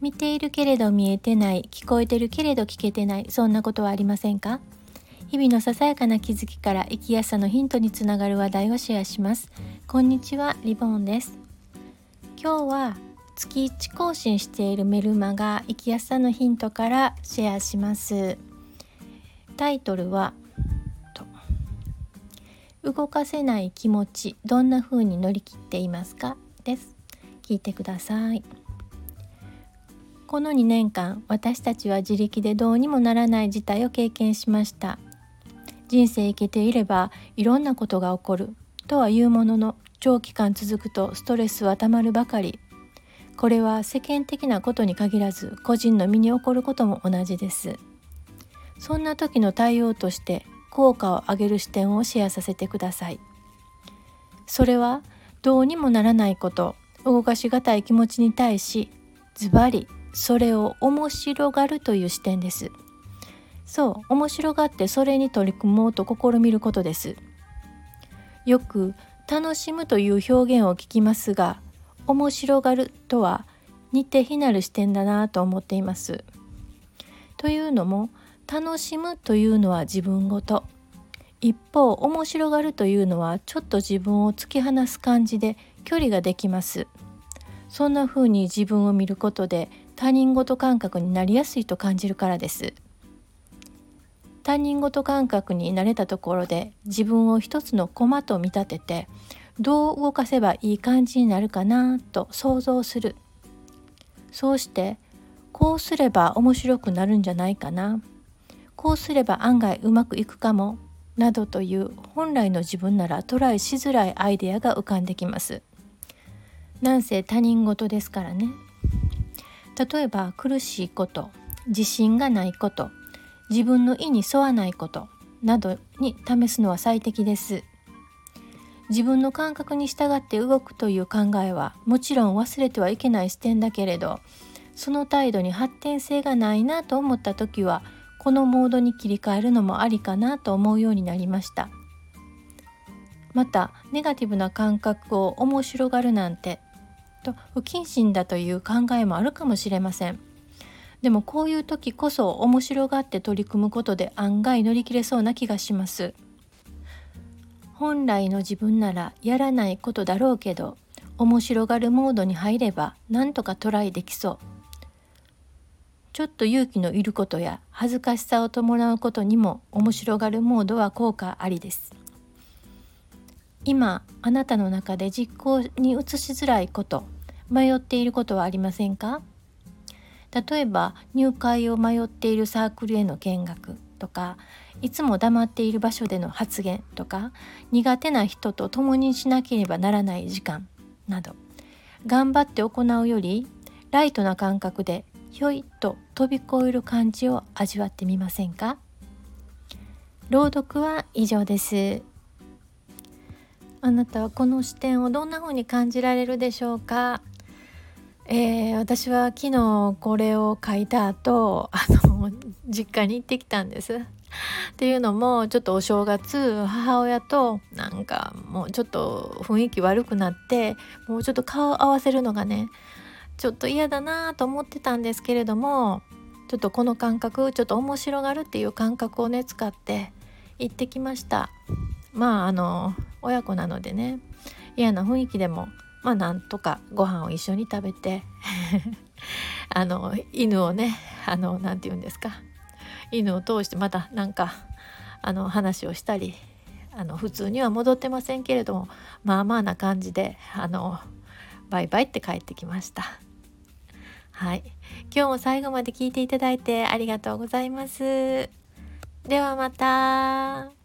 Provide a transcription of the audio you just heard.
見ているけれど見えてない聞こえてるけれど聞けてないそんなことはありませんか？日々のささやかな気づきから生きやすさのヒントにつながる話題をシェアします。こんにちはリボンです。今日は月1更新しているメルマガ生きやすさのヒントからシェアします。タイトルは動かせない気持ちどんな風に乗り切っていますか？です。聞いてください。この2年間私たちは自力でどうにもならない事態を経験しました。人生生きていればいろんなことが起こるとは言うものの長期間続くとストレスはたまるばかり。これは世間的なことに限らず個人の身に起こることも同じです。そんな時の対応として効果を上げる視点をシェアさせてください。それはどうにもならないこと動かしがたい気持ちに対しズバリそれを面白がるという視点です。そう面白がってそれに取り組もうと試みることです。よく楽しむという表現を聞きますが面白がるとは似て非なる視点だなと思っています。というのも楽しむというのは自分ごと。一方面白がるというのはちょっと自分を突き放す感じで距離ができます。そんな風に自分を見ることで他人事感覚になりやすいと感じるからです。他人事感覚に慣れたところで自分を一つの駒と見立ててどう動かせばいい感じになるかなと想像する。そうしてこうすれば面白くなるんじゃないかな。こうすれば案外うまくいくかもなどという本来の自分ならトライしづらいアイデアが浮かんできます。なんせ他人事ですからね。例えば苦しいこと自信がないこと自分の意に沿わないことなどに試すのは最適です。自分の感覚に従って動くという考えはもちろん忘れてはいけない視点だけれどその態度に発展性がないなと思った時はこのモードに切り替えるのもありかなと思うようになりました。またネガティブな感覚を面白がるなんてと不謹慎だという考えもあるかもしれません。でもこういう時こそ面白がって取り組むことで案外乗り切れそうな気がします。本来の自分ならやらないことだろうけど面白がるモードに入ればなんとかトライできそう。ちょっと勇気のいることや恥ずかしさを伴うことにも面白がるモードは効果ありです。今あなたの中で実行に移しづらいこと迷っていることはありませんか？例えば入会を迷っているサークルへの見学とかいつも黙っている場所での発言とか苦手な人と共にしなければならない時間など。頑張って行うよりライトな感覚でひょいっと飛び越える感じを味わってみませんか？朗読は以上です。あなたはこの視点をどんな風に感じられるでしょうか、えー、私は昨日これを書いた後あの実家に行ってきたんです。っていうのもちょっとお正月母親となんかもうちょっと雰囲気悪くなってもうちょっと顔合わせるのがねちょっと嫌だなと思ってたんですけれどもちょっとこの感覚ちょっと面白がるっていう感覚をね使って行ってきましたまああの親子なのでね嫌な雰囲気でもまあなんとかご飯を一緒に食べて あの犬をねあの何て言うんですか犬を通してまたなんかあの話をしたりあの普通には戻ってませんけれどもまあまあな感じであのバイバイって帰ってきました。はい、今日も最後まで聞いていただいてありがとうございます。ではまた。